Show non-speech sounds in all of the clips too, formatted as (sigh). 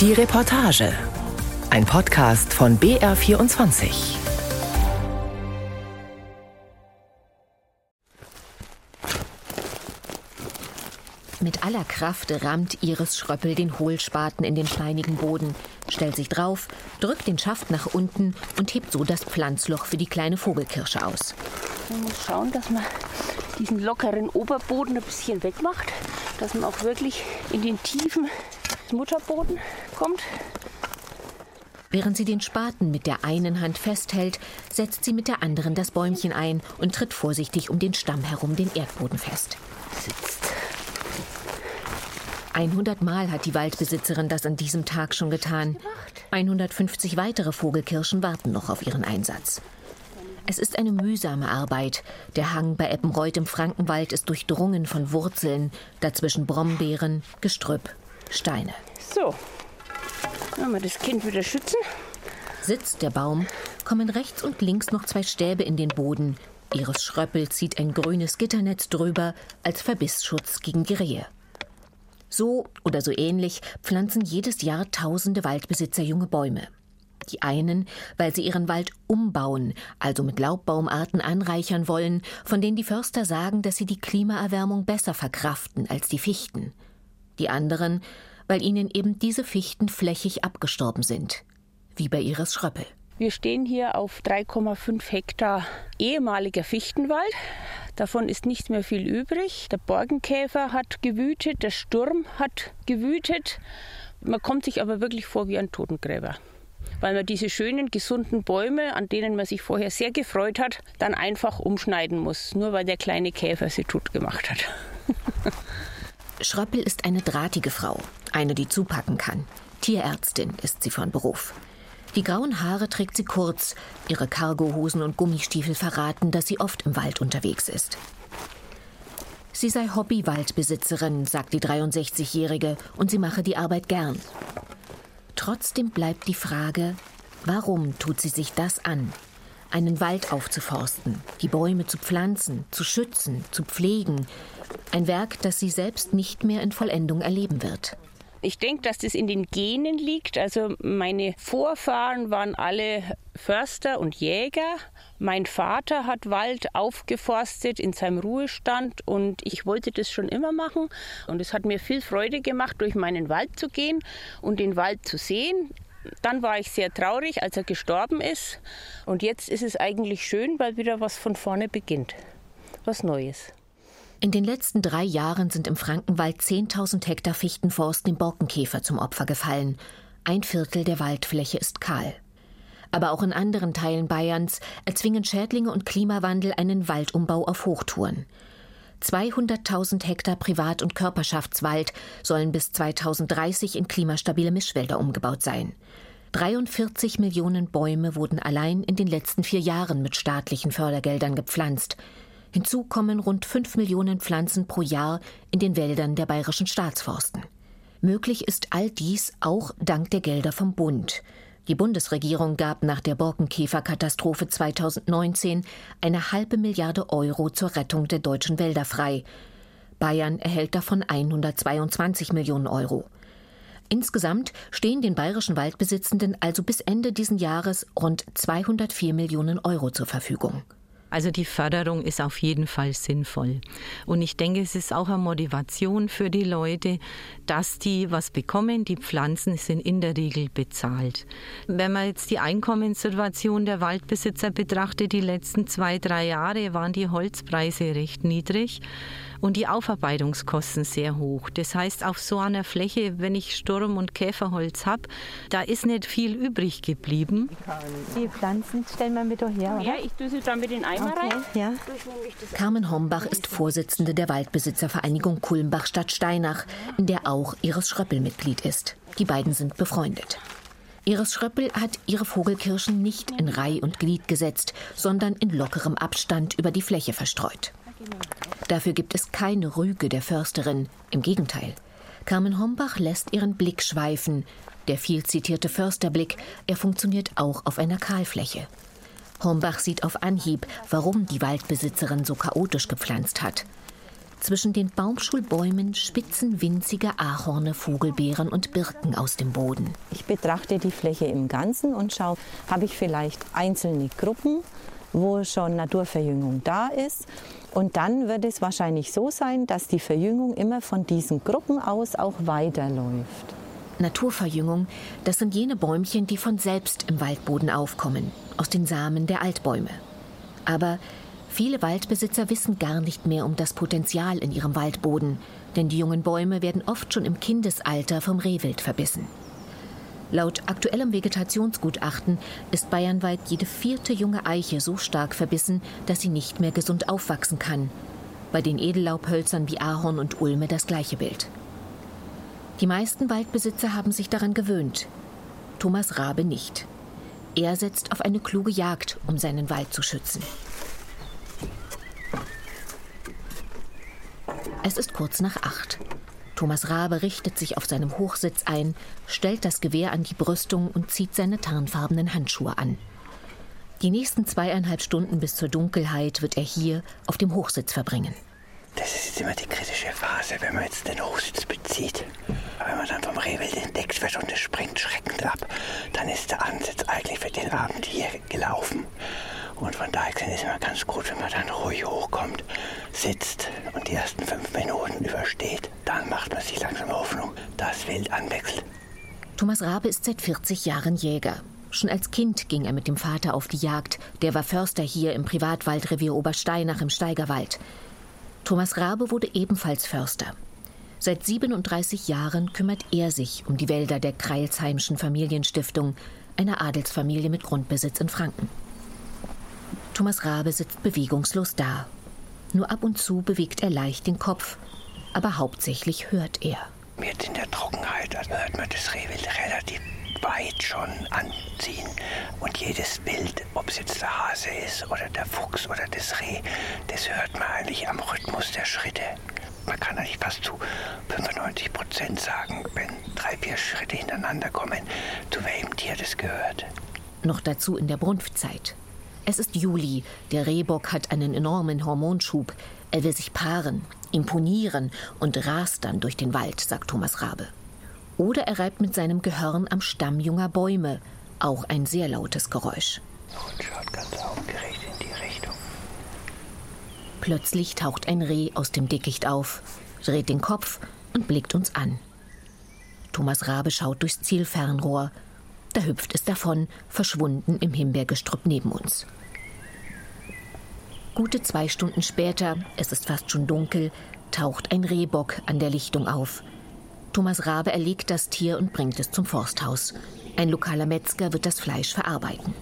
Die Reportage. Ein Podcast von BR24. Mit aller Kraft rammt Iris Schröppel den Hohlspaten in den steinigen Boden, stellt sich drauf, drückt den Schaft nach unten und hebt so das Pflanzloch für die kleine Vogelkirsche aus. Man muss schauen, dass man diesen lockeren Oberboden ein bisschen wegmacht, dass man auch wirklich in den tiefen Mutterboden kommt. Während sie den Spaten mit der einen Hand festhält, setzt sie mit der anderen das Bäumchen ein und tritt vorsichtig um den Stamm herum den Erdboden fest. Sitzt. 100 Mal hat die Waldbesitzerin das an diesem Tag schon getan. 150 weitere Vogelkirschen warten noch auf ihren Einsatz. Es ist eine mühsame Arbeit. Der Hang bei Eppenreuth im Frankenwald ist durchdrungen von Wurzeln, dazwischen Brombeeren, Gestrüpp, Steine. So, wenn wir das Kind wieder schützen. Sitzt der Baum, kommen rechts und links noch zwei Stäbe in den Boden. Iris Schröppel zieht ein grünes Gitternetz drüber als Verbissschutz gegen Rehe. So oder so ähnlich pflanzen jedes Jahr tausende Waldbesitzer junge Bäume. Die einen, weil sie ihren Wald umbauen, also mit Laubbaumarten anreichern wollen, von denen die Förster sagen, dass sie die Klimaerwärmung besser verkraften als die Fichten. Die anderen, weil ihnen eben diese Fichten flächig abgestorben sind, wie bei Iris Schröppel. Wir stehen hier auf 3,5 Hektar ehemaliger Fichtenwald. Davon ist nicht mehr viel übrig. Der Borkenkäfer hat gewütet, der Sturm hat gewütet. Man kommt sich aber wirklich vor wie ein Totengräber weil man diese schönen, gesunden Bäume, an denen man sich vorher sehr gefreut hat, dann einfach umschneiden muss, nur weil der kleine Käfer sie tot gemacht hat. (laughs) Schröppel ist eine drahtige Frau, eine, die zupacken kann. Tierärztin ist sie von Beruf. Die grauen Haare trägt sie kurz, ihre Cargohosen und Gummistiefel verraten, dass sie oft im Wald unterwegs ist. Sie sei Hobbywaldbesitzerin, sagt die 63-Jährige, und sie mache die Arbeit gern. Trotzdem bleibt die Frage, warum tut sie sich das an? Einen Wald aufzuforsten, die Bäume zu pflanzen, zu schützen, zu pflegen. Ein Werk, das sie selbst nicht mehr in Vollendung erleben wird. Ich denke, dass das in den Genen liegt. Also meine Vorfahren waren alle Förster und Jäger. Mein Vater hat Wald aufgeforstet in seinem Ruhestand und ich wollte das schon immer machen. Und es hat mir viel Freude gemacht, durch meinen Wald zu gehen und den Wald zu sehen. Dann war ich sehr traurig, als er gestorben ist. Und jetzt ist es eigentlich schön, weil wieder was von vorne beginnt. Was Neues. In den letzten drei Jahren sind im Frankenwald 10.000 Hektar Fichtenforst dem Borkenkäfer zum Opfer gefallen. Ein Viertel der Waldfläche ist kahl. Aber auch in anderen Teilen Bayerns erzwingen Schädlinge und Klimawandel einen Waldumbau auf Hochtouren. 200.000 Hektar Privat- und Körperschaftswald sollen bis 2030 in klimastabile Mischwälder umgebaut sein. 43 Millionen Bäume wurden allein in den letzten vier Jahren mit staatlichen Fördergeldern gepflanzt. Hinzu kommen rund 5 Millionen Pflanzen pro Jahr in den Wäldern der bayerischen Staatsforsten. Möglich ist all dies auch dank der Gelder vom Bund. Die Bundesregierung gab nach der Borkenkäferkatastrophe 2019 eine halbe Milliarde Euro zur Rettung der deutschen Wälder frei. Bayern erhält davon 122 Millionen Euro. Insgesamt stehen den bayerischen Waldbesitzenden also bis Ende dieses Jahres rund 204 Millionen Euro zur Verfügung. Also die Förderung ist auf jeden Fall sinnvoll. Und ich denke, es ist auch eine Motivation für die Leute, dass die was bekommen. Die Pflanzen sind in der Regel bezahlt. Wenn man jetzt die Einkommenssituation der Waldbesitzer betrachtet, die letzten zwei, drei Jahre waren die Holzpreise recht niedrig und die Aufarbeitungskosten sehr hoch. Das heißt, auf so einer Fläche, wenn ich Sturm- und Käferholz habe, da ist nicht viel übrig geblieben. Die Pflanzen stellen wir mit her, oder? Ja, ich tue sie dann mit den Eimer Okay, rein. ja. Carmen Hombach ist Vorsitzende der Waldbesitzervereinigung Kulmbach-Stadt Steinach, in der auch Iris Schröppel Mitglied ist. Die beiden sind befreundet. Iris Schröppel hat ihre Vogelkirschen nicht in Reih und Glied gesetzt, sondern in lockerem Abstand über die Fläche verstreut. Dafür gibt es keine Rüge der Försterin, im Gegenteil. Carmen Hombach lässt ihren Blick schweifen. Der viel zitierte Försterblick, er funktioniert auch auf einer Kahlfläche. Hombach sieht auf Anhieb, warum die Waldbesitzerin so chaotisch gepflanzt hat. Zwischen den Baumschulbäumen spitzen winzige Ahorne, Vogelbeeren und Birken aus dem Boden. Ich betrachte die Fläche im Ganzen und schaue, habe ich vielleicht einzelne Gruppen, wo schon Naturverjüngung da ist. Und dann wird es wahrscheinlich so sein, dass die Verjüngung immer von diesen Gruppen aus auch weiterläuft. Naturverjüngung, das sind jene Bäumchen, die von selbst im Waldboden aufkommen, aus den Samen der Altbäume. Aber viele Waldbesitzer wissen gar nicht mehr um das Potenzial in ihrem Waldboden, denn die jungen Bäume werden oft schon im Kindesalter vom Rehwild verbissen. Laut aktuellem Vegetationsgutachten ist bayernweit jede vierte junge Eiche so stark verbissen, dass sie nicht mehr gesund aufwachsen kann. Bei den Edellaubhölzern wie Ahorn und Ulme das gleiche Bild. Die meisten Waldbesitzer haben sich daran gewöhnt. Thomas Rabe nicht. Er setzt auf eine kluge Jagd, um seinen Wald zu schützen. Es ist kurz nach acht. Thomas Rabe richtet sich auf seinem Hochsitz ein, stellt das Gewehr an die Brüstung und zieht seine tarnfarbenen Handschuhe an. Die nächsten zweieinhalb Stunden bis zur Dunkelheit wird er hier auf dem Hochsitz verbringen. Das ist immer die kritische Phase, wenn man jetzt den Hochsitz bezieht. Wenn man dann vom Rehwild entdeckt wird und es springt schreckend ab, dann ist der Ansitz eigentlich für den Abend hier gelaufen. Und von daher ist es immer ganz gut, wenn man dann ruhig hochkommt, sitzt und die ersten fünf Minuten übersteht. Dann macht man sich langsam Hoffnung, dass Wild anwechselt. Thomas Rabe ist seit 40 Jahren Jäger. Schon als Kind ging er mit dem Vater auf die Jagd. Der war Förster hier im Privatwaldrevier Obersteinach im Steigerwald. Thomas Rabe wurde ebenfalls Förster. Seit 37 Jahren kümmert er sich um die Wälder der Kreilsheimschen Familienstiftung, einer Adelsfamilie mit Grundbesitz in Franken. Thomas Rabe sitzt bewegungslos da. Nur ab und zu bewegt er leicht den Kopf, aber hauptsächlich hört er. Jetzt in der Trockenheit also hört man das Rehwild relativ weit schon anziehen. Und jedes Bild, ob es jetzt der Hase ist oder der Fuchs oder das Reh, das hört man eigentlich am Rhythmus der Schritte. Man kann eigentlich fast zu 95 Prozent sagen, wenn drei, vier Schritte hintereinander kommen, zu welchem Tier das gehört. Noch dazu in der Brunftzeit. Es ist Juli. Der Rehbock hat einen enormen Hormonschub. Er will sich paaren, imponieren und rast dann durch den Wald, sagt Thomas Rabe. Oder er reibt mit seinem Gehörn am Stamm junger Bäume. Auch ein sehr lautes Geräusch. Und schaut ganz aufgeregt in die Richtung. Plötzlich taucht ein Reh aus dem Dickicht auf, dreht den Kopf und blickt uns an. Thomas Rabe schaut durchs Zielfernrohr. Da hüpft es davon, verschwunden im Himbeergestrüpp neben uns. Gute zwei Stunden später, es ist fast schon dunkel, taucht ein Rehbock an der Lichtung auf. Thomas Rabe erlegt das Tier und bringt es zum Forsthaus. Ein lokaler Metzger wird das Fleisch verarbeiten.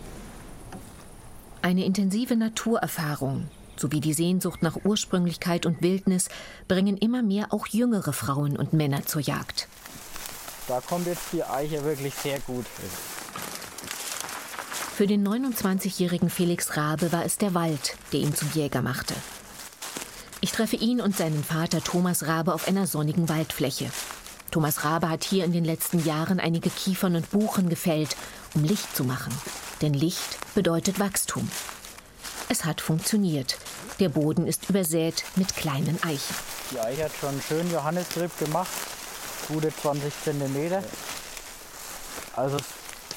Eine intensive Naturerfahrung sowie die Sehnsucht nach Ursprünglichkeit und Wildnis bringen immer mehr auch jüngere Frauen und Männer zur Jagd. Da kommt jetzt die Eiche wirklich sehr gut. Für den 29-jährigen Felix Rabe war es der Wald, der ihn zum Jäger machte. Ich treffe ihn und seinen Vater Thomas Rabe auf einer sonnigen Waldfläche. Thomas Rabe hat hier in den letzten Jahren einige Kiefern und Buchen gefällt, um Licht zu machen. Denn Licht bedeutet Wachstum. Es hat funktioniert. Der Boden ist übersät mit kleinen Eichen. Die Eiche hat schon schön Johannistrip gemacht, gute 20 Zentimeter. Also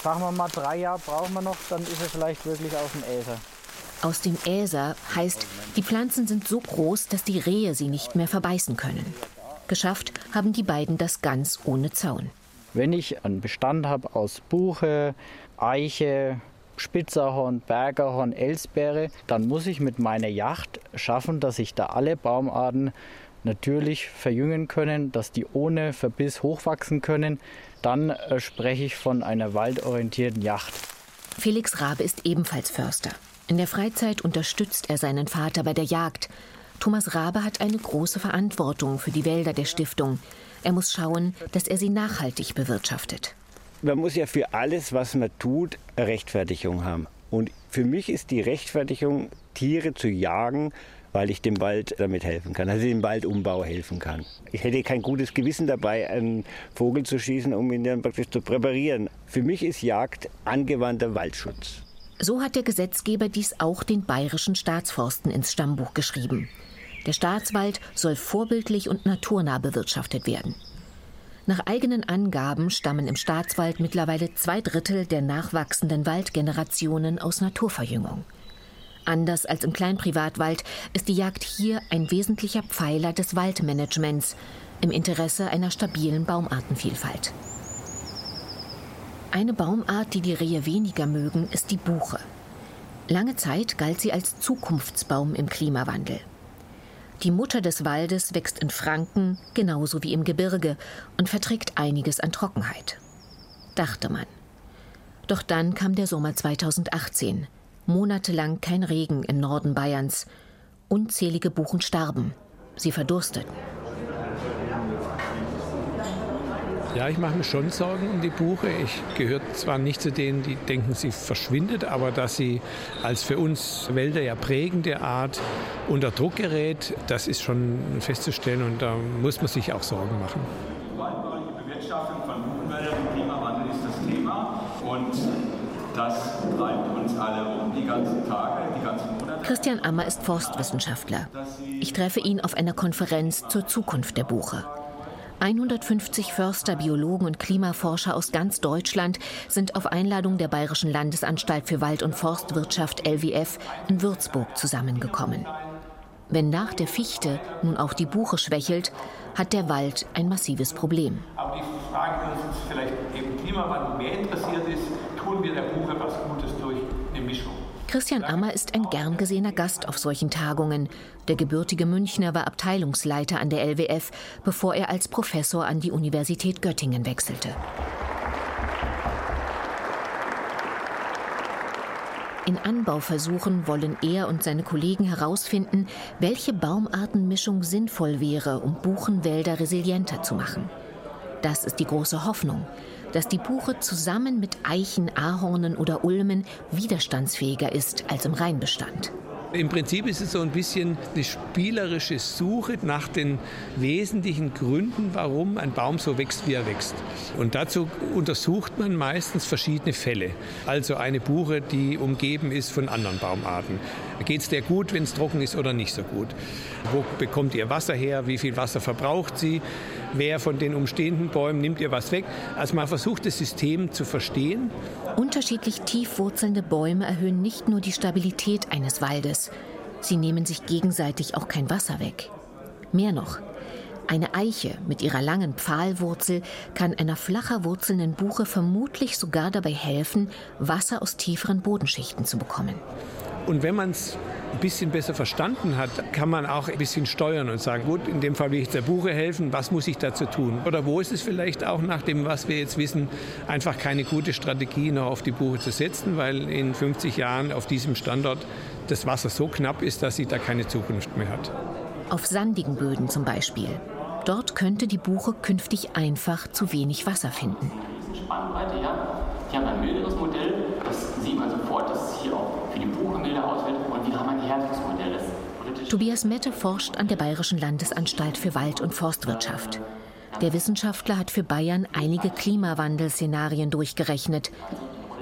sagen wir mal, drei Jahre brauchen wir noch, dann ist er vielleicht wirklich auf dem Äser. Aus dem Äser heißt, die Pflanzen sind so groß, dass die Rehe sie nicht mehr verbeißen können. Geschafft haben die beiden das ganz ohne Zaun. Wenn ich einen Bestand habe aus Buche, Eiche, Spitzerhorn, Bergerhorn, Elsbeere, dann muss ich mit meiner Yacht schaffen, dass sich da alle Baumarten natürlich verjüngen können, dass die ohne Verbiss hochwachsen können, dann äh, spreche ich von einer waldorientierten Yacht. Felix Rabe ist ebenfalls Förster. In der Freizeit unterstützt er seinen Vater bei der Jagd. Thomas Rabe hat eine große Verantwortung für die Wälder der Stiftung. Er muss schauen, dass er sie nachhaltig bewirtschaftet. Man muss ja für alles, was man tut, eine Rechtfertigung haben. Und für mich ist die Rechtfertigung, Tiere zu jagen, weil ich dem Wald damit helfen kann, also dem Waldumbau helfen kann. Ich hätte kein gutes Gewissen dabei, einen Vogel zu schießen, um ihn dann praktisch zu präparieren. Für mich ist Jagd angewandter Waldschutz. So hat der Gesetzgeber dies auch den bayerischen Staatsforsten ins Stammbuch geschrieben. Der Staatswald soll vorbildlich und naturnah bewirtschaftet werden. Nach eigenen Angaben stammen im Staatswald mittlerweile zwei Drittel der nachwachsenden Waldgenerationen aus Naturverjüngung. Anders als im Kleinprivatwald ist die Jagd hier ein wesentlicher Pfeiler des Waldmanagements im Interesse einer stabilen Baumartenvielfalt. Eine Baumart, die die Rehe weniger mögen, ist die Buche. Lange Zeit galt sie als Zukunftsbaum im Klimawandel. Die Mutter des Waldes wächst in Franken genauso wie im Gebirge und verträgt einiges an Trockenheit. Dachte man. Doch dann kam der Sommer 2018. Monatelang kein Regen im Norden Bayerns. Unzählige Buchen starben. Sie verdursteten. Ja, ich mache mir schon Sorgen um die Buche. Ich gehöre zwar nicht zu denen, die denken, sie verschwindet, aber dass sie als für uns Wälder ja prägende Art unter Druck gerät, das ist schon festzustellen und da muss man sich auch Sorgen machen. Die waldbauliche Bewirtschaftung von Buchenwäldern im Klimawandel ist das Thema und das treibt uns alle um die ganzen Tage, die ganzen Monate. Christian Ammer ist Forstwissenschaftler. Ich treffe ihn auf einer Konferenz zur Zukunft der Buche. 150 Förster, Biologen und Klimaforscher aus ganz Deutschland sind auf Einladung der Bayerischen Landesanstalt für Wald- und Forstwirtschaft LWF in Würzburg zusammengekommen. Wenn nach der Fichte nun auch die Buche schwächelt, hat der Wald ein massives Problem. Aber die Frage, die uns vielleicht im Klimawandel mehr interessiert ist, tun wir der Buche was Gutes durch eine Mischung? Christian Ammer ist ein gern gesehener Gast auf solchen Tagungen. Der gebürtige Münchner war Abteilungsleiter an der LWF, bevor er als Professor an die Universität Göttingen wechselte. In Anbauversuchen wollen er und seine Kollegen herausfinden, welche Baumartenmischung sinnvoll wäre, um Buchenwälder resilienter zu machen. Das ist die große Hoffnung dass die Buche zusammen mit Eichen, Ahornen oder Ulmen widerstandsfähiger ist als im Rheinbestand. Im Prinzip ist es so ein bisschen eine spielerische Suche nach den wesentlichen Gründen, warum ein Baum so wächst, wie er wächst. Und dazu untersucht man meistens verschiedene Fälle. Also eine Buche, die umgeben ist von anderen Baumarten. Geht es der gut, wenn es trocken ist oder nicht so gut? Wo bekommt ihr Wasser her? Wie viel Wasser verbraucht sie? Wer von den umstehenden Bäumen nimmt ihr was weg? Also man versucht das System zu verstehen. Unterschiedlich tief wurzelnde Bäume erhöhen nicht nur die Stabilität eines Waldes, sie nehmen sich gegenseitig auch kein Wasser weg. Mehr noch, eine Eiche mit ihrer langen Pfahlwurzel kann einer flacher wurzelnden Buche vermutlich sogar dabei helfen, Wasser aus tieferen Bodenschichten zu bekommen. Und wenn man es ein bisschen besser verstanden hat, kann man auch ein bisschen steuern und sagen, gut, in dem Fall will ich der Buche helfen, was muss ich dazu tun? Oder wo ist es vielleicht auch nach dem, was wir jetzt wissen, einfach keine gute Strategie, noch auf die Buche zu setzen, weil in 50 Jahren auf diesem Standort das Wasser so knapp ist, dass sie da keine Zukunft mehr hat. Auf sandigen Böden zum Beispiel. Dort könnte die Buche künftig einfach zu wenig Wasser finden. Spannbreite, ja. Die haben ein milderes Modell. Das sieht man sofort, dass es hier auch für die Buche milder ausfällt. Und wir haben ein härteres Modell. Tobias Mette forscht an der Bayerischen Landesanstalt für Wald- und Forstwirtschaft. Der Wissenschaftler hat für Bayern einige Klimawandelszenarien durchgerechnet.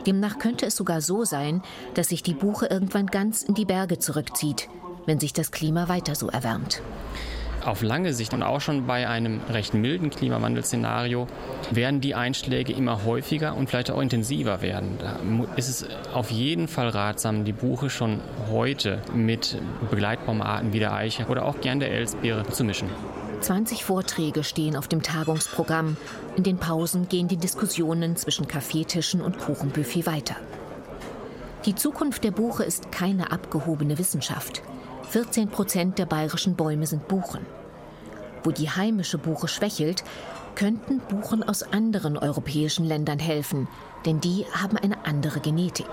Demnach könnte es sogar so sein, dass sich die Buche irgendwann ganz in die Berge zurückzieht, wenn sich das Klima weiter so erwärmt auf lange Sicht und auch schon bei einem recht milden Klimawandelszenario werden die Einschläge immer häufiger und vielleicht auch intensiver werden. Da ist es auf jeden Fall ratsam, die Buche schon heute mit Begleitbaumarten wie der Eiche oder auch gern der Elsbeere zu mischen. 20 Vorträge stehen auf dem Tagungsprogramm. In den Pausen gehen die Diskussionen zwischen Kaffeetischen und Kuchenbuffet weiter. Die Zukunft der Buche ist keine abgehobene Wissenschaft. 14 Prozent der bayerischen Bäume sind Buchen. Wo die heimische Buche schwächelt, könnten Buchen aus anderen europäischen Ländern helfen, denn die haben eine andere Genetik.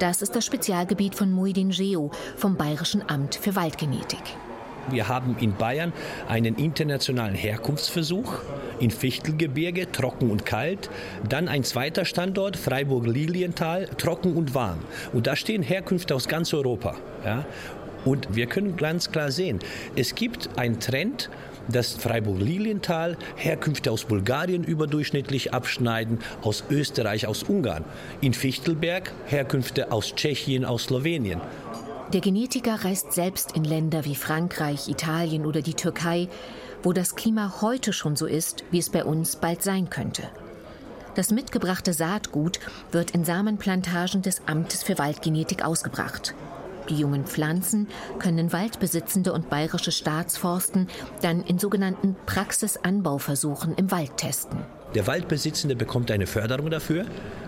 Das ist das Spezialgebiet von Muidin Geo vom Bayerischen Amt für Waldgenetik. Wir haben in Bayern einen internationalen Herkunftsversuch in Fichtelgebirge, trocken und kalt. Dann ein zweiter Standort, Freiburg-Lilienthal, trocken und warm. Und da stehen Herkünfte aus ganz Europa. Ja? Und wir können ganz klar sehen, es gibt einen Trend, dass Freiburg-Lilienthal Herkünfte aus Bulgarien überdurchschnittlich abschneiden, aus Österreich, aus Ungarn. In Fichtelberg Herkünfte aus Tschechien, aus Slowenien. Der Genetiker reist selbst in Länder wie Frankreich, Italien oder die Türkei, wo das Klima heute schon so ist, wie es bei uns bald sein könnte. Das mitgebrachte Saatgut wird in Samenplantagen des Amtes für Waldgenetik ausgebracht. Die jungen Pflanzen können Waldbesitzende und bayerische Staatsforsten dann in sogenannten Praxisanbauversuchen im Wald testen. Der Waldbesitzende bekommt eine Förderung dafür,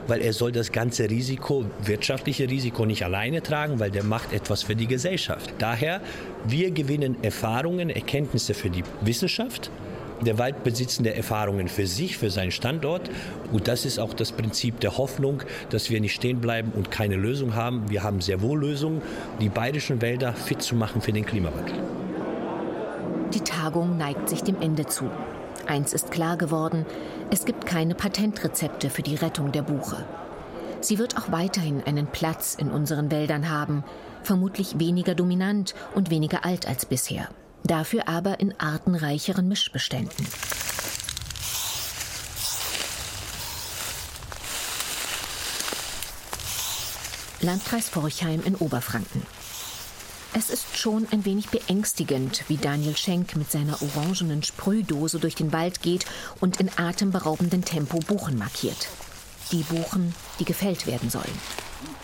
weil er soll das ganze Risiko, wirtschaftliche Risiko nicht alleine tragen, weil der macht etwas für die Gesellschaft. Daher, wir gewinnen Erfahrungen, Erkenntnisse für die Wissenschaft, der Waldbesitzende Erfahrungen für sich, für seinen Standort. Und das ist auch das Prinzip der Hoffnung, dass wir nicht stehen bleiben und keine Lösung haben. Wir haben sehr wohl Lösungen, die bayerischen Wälder fit zu machen für den Klimawandel. Die Tagung neigt sich dem Ende zu. Eins ist klar geworden, es gibt keine Patentrezepte für die Rettung der Buche. Sie wird auch weiterhin einen Platz in unseren Wäldern haben, vermutlich weniger dominant und weniger alt als bisher. Dafür aber in artenreicheren Mischbeständen. Landkreis Forchheim in Oberfranken. Es ist schon ein wenig beängstigend, wie Daniel Schenk mit seiner orangenen Sprühdose durch den Wald geht und in atemberaubendem Tempo Buchen markiert. Die Buchen, die gefällt werden sollen.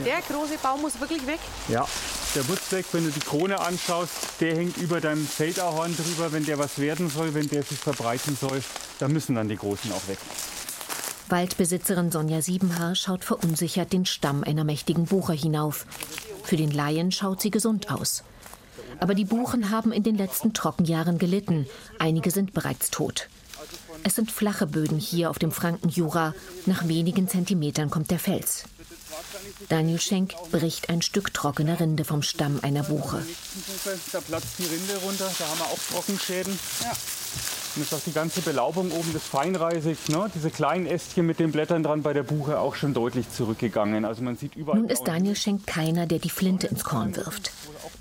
Der große Baum muss wirklich weg? Ja, der muss weg. Wenn du die Krone anschaust, der hängt über deinem Feldahorn drüber. Wenn der was werden soll, wenn der sich verbreiten soll, dann müssen dann die Großen auch weg. Waldbesitzerin Sonja Siebenhaar schaut verunsichert den Stamm einer mächtigen Buche hinauf. Für den Laien schaut sie gesund aus. Aber die Buchen haben in den letzten Trockenjahren gelitten. Einige sind bereits tot. Es sind flache Böden hier auf dem Frankenjura. Nach wenigen Zentimetern kommt der Fels. Daniel Schenk bricht ein Stück trockene Rinde vom Stamm einer Buche. Da platzt die Rinde runter, da haben wir auch Trockenschäden. Ja. Und ist auch die ganze Belaubung oben des Feinreisig, ne? diese kleinen Ästchen mit den Blättern dran bei der Buche auch schon deutlich zurückgegangen. Also man sieht überall Nun ist Daniel Schenk keiner, der die Flinte ins Korn wirft.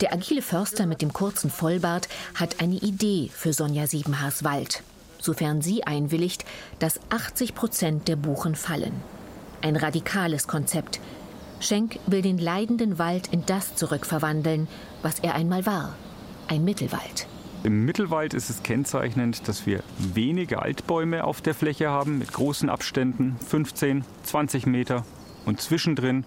Der agile Förster mit dem kurzen Vollbart hat eine Idee für Sonja Siebenhaars Wald. Sofern sie einwilligt, dass 80 Prozent der Buchen fallen. Ein radikales Konzept. Schenk will den leidenden Wald in das zurückverwandeln, was er einmal war. Ein Mittelwald. Im Mittelwald ist es kennzeichnend, dass wir wenige Altbäume auf der Fläche haben mit großen Abständen, 15, 20 Meter. Und zwischendrin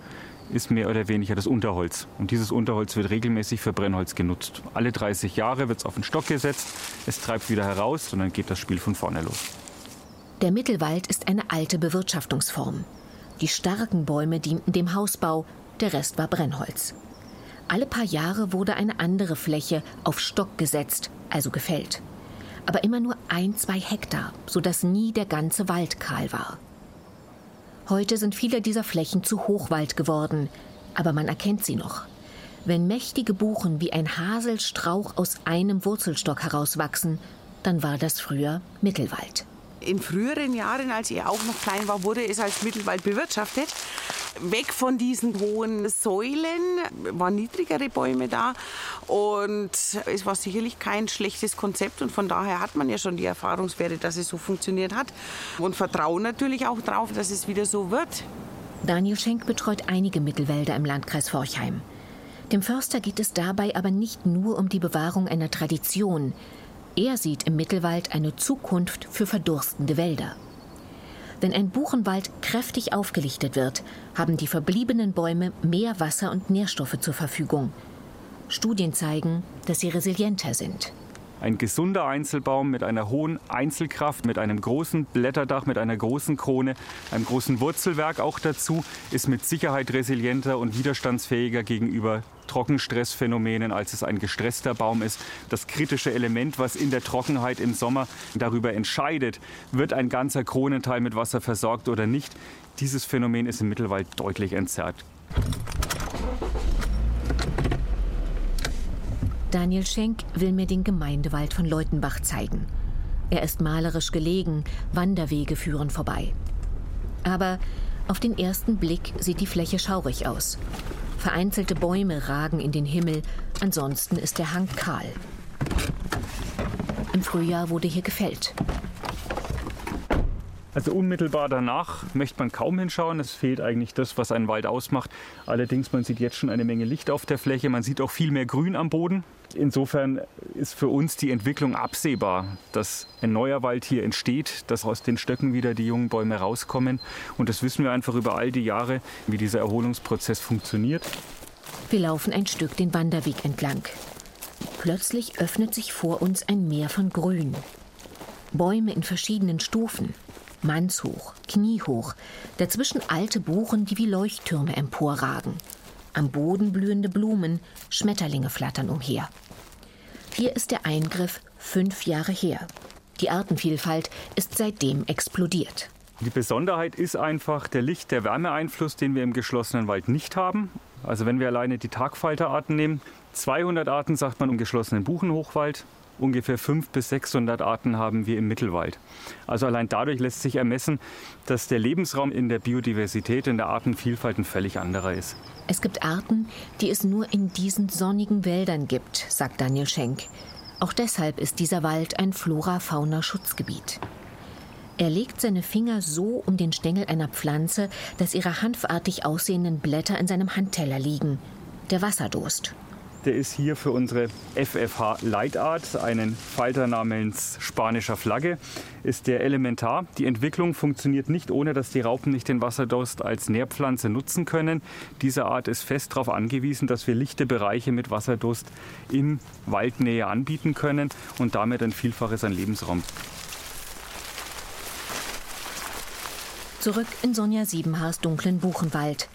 ist mehr oder weniger das Unterholz. Und dieses Unterholz wird regelmäßig für Brennholz genutzt. Alle 30 Jahre wird es auf den Stock gesetzt, es treibt wieder heraus und dann geht das Spiel von vorne los. Der Mittelwald ist eine alte Bewirtschaftungsform. Die starken Bäume dienten dem Hausbau, der Rest war Brennholz. Alle paar Jahre wurde eine andere Fläche auf Stock gesetzt, also gefällt. Aber immer nur ein, zwei Hektar, sodass nie der ganze Wald kahl war. Heute sind viele dieser Flächen zu Hochwald geworden, aber man erkennt sie noch. Wenn mächtige Buchen wie ein Haselstrauch aus einem Wurzelstock herauswachsen, dann war das früher Mittelwald. In früheren Jahren, als er auch noch klein war, wurde es als Mittelwald bewirtschaftet. Weg von diesen hohen Säulen waren niedrigere Bäume da und es war sicherlich kein schlechtes Konzept und von daher hat man ja schon die Erfahrungswerte, dass es so funktioniert hat und vertrauen natürlich auch darauf, dass es wieder so wird. Daniel Schenk betreut einige Mittelwälder im Landkreis Forchheim. Dem Förster geht es dabei aber nicht nur um die Bewahrung einer Tradition. Er sieht im Mittelwald eine Zukunft für verdurstende Wälder. Wenn ein Buchenwald kräftig aufgelichtet wird, haben die verbliebenen Bäume mehr Wasser und Nährstoffe zur Verfügung. Studien zeigen, dass sie resilienter sind. Ein gesunder Einzelbaum mit einer hohen Einzelkraft, mit einem großen Blätterdach, mit einer großen Krone, einem großen Wurzelwerk auch dazu, ist mit Sicherheit resilienter und widerstandsfähiger gegenüber Trockenstressphänomenen, als es ein gestresster Baum ist. Das kritische Element, was in der Trockenheit im Sommer darüber entscheidet, wird ein ganzer Kronenteil mit Wasser versorgt oder nicht. Dieses Phänomen ist im Mittelwald deutlich entzerrt. Daniel Schenk will mir den Gemeindewald von Leutenbach zeigen. Er ist malerisch gelegen, Wanderwege führen vorbei. Aber auf den ersten Blick sieht die Fläche schaurig aus. Vereinzelte Bäume ragen in den Himmel, ansonsten ist der Hang kahl. Im Frühjahr wurde hier gefällt. Also unmittelbar danach möchte man kaum hinschauen. Es fehlt eigentlich das, was einen Wald ausmacht. Allerdings, man sieht jetzt schon eine Menge Licht auf der Fläche. Man sieht auch viel mehr Grün am Boden. Insofern ist für uns die Entwicklung absehbar, dass ein neuer Wald hier entsteht, dass aus den Stöcken wieder die jungen Bäume rauskommen. Und das wissen wir einfach über all die Jahre, wie dieser Erholungsprozess funktioniert. Wir laufen ein Stück den Wanderweg entlang. Plötzlich öffnet sich vor uns ein Meer von Grün. Bäume in verschiedenen Stufen, mannshoch, kniehoch, dazwischen alte Buchen, die wie Leuchttürme emporragen. Am Boden blühende Blumen, Schmetterlinge flattern umher. Hier ist der Eingriff fünf Jahre her. Die Artenvielfalt ist seitdem explodiert. Die Besonderheit ist einfach der Licht-, der Wärmeeinfluss, den wir im geschlossenen Wald nicht haben. Also wenn wir alleine die Tagfalterarten nehmen, 200 Arten sagt man im geschlossenen Buchenhochwald, ungefähr 500 bis 600 Arten haben wir im Mittelwald. Also allein dadurch lässt sich ermessen, dass der Lebensraum in der Biodiversität, in der Artenvielfalt ein völlig anderer ist. Es gibt Arten, die es nur in diesen sonnigen Wäldern gibt, sagt Daniel Schenk. Auch deshalb ist dieser Wald ein Flora-Fauna-Schutzgebiet. Er legt seine Finger so um den Stängel einer Pflanze, dass ihre hanfartig aussehenden Blätter in seinem Handteller liegen. Der Wasserdurst. Der ist hier für unsere FFH-Leitart, einen Falter namens spanischer Flagge, ist der elementar. Die Entwicklung funktioniert nicht, ohne dass die Raupen nicht den Wasserdurst als Nährpflanze nutzen können. Diese Art ist fest darauf angewiesen, dass wir lichte Bereiche mit Wasserdurst in Waldnähe anbieten können und damit ein Vielfaches an Lebensraum. Zurück in Sonja Siebenhaars dunklen Buchenwald.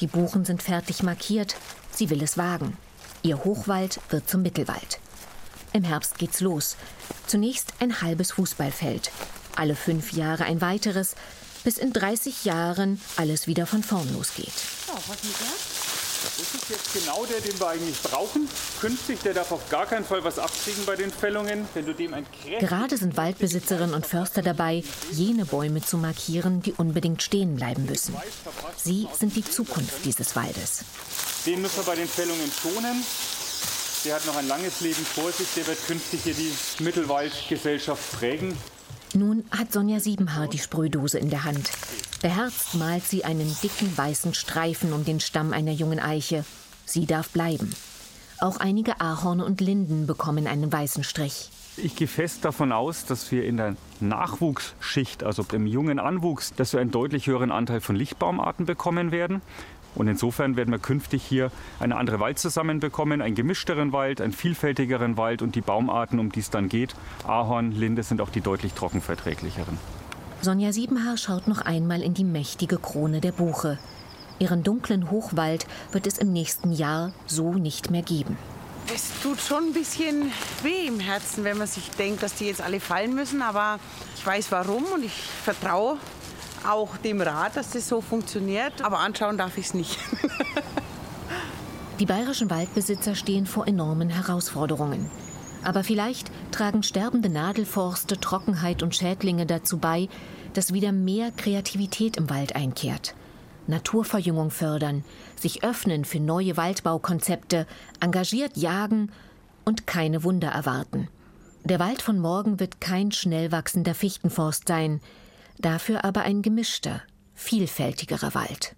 Die Buchen sind fertig markiert. Sie will es wagen. Ihr Hochwald wird zum Mittelwald. Im Herbst geht's los. Zunächst ein halbes Fußballfeld. Alle fünf Jahre ein weiteres, bis in 30 Jahren alles wieder von vorn losgeht. Oh, was mit der? Das ist jetzt genau der, den wir eigentlich brauchen. Künftig, der darf auf gar keinen Fall was abkriegen bei den Fällungen. Wenn du dem ein Gerade sind Waldbesitzerinnen und Förster dabei, jene Bäume zu markieren, die unbedingt stehen bleiben müssen. Sie sind die Zukunft dieses Waldes. Den müssen wir bei den Fällungen schonen. Der hat noch ein langes Leben vor sich. Der wird künftig hier die Mittelwaldgesellschaft prägen. Nun hat Sonja Siebenhaar die Sprühdose in der Hand. Beherzt malt sie einen dicken weißen Streifen um den Stamm einer jungen Eiche. Sie darf bleiben. Auch einige Ahorne und Linden bekommen einen weißen Strich. Ich gehe fest davon aus, dass wir in der Nachwuchsschicht, also im jungen Anwuchs, dass wir einen deutlich höheren Anteil von Lichtbaumarten bekommen werden. Und insofern werden wir künftig hier eine andere Waldzusammen bekommen, einen gemischteren Wald, einen vielfältigeren Wald und die Baumarten, um die es dann geht, Ahorn, Linde sind auch die deutlich trockenverträglicheren. Sonja Siebenhaar schaut noch einmal in die mächtige Krone der Buche. Ihren dunklen Hochwald wird es im nächsten Jahr so nicht mehr geben. Es tut schon ein bisschen weh im Herzen, wenn man sich denkt, dass die jetzt alle fallen müssen. Aber ich weiß warum und ich vertraue auch dem Rat, dass das so funktioniert. Aber anschauen darf ich es nicht. (laughs) Die bayerischen Waldbesitzer stehen vor enormen Herausforderungen. Aber vielleicht tragen sterbende Nadelforste, Trockenheit und Schädlinge dazu bei, dass wieder mehr Kreativität im Wald einkehrt. Naturverjüngung fördern, sich öffnen für neue Waldbaukonzepte, engagiert jagen und keine Wunder erwarten. Der Wald von morgen wird kein schnell wachsender Fichtenforst sein, dafür aber ein gemischter, vielfältigerer Wald.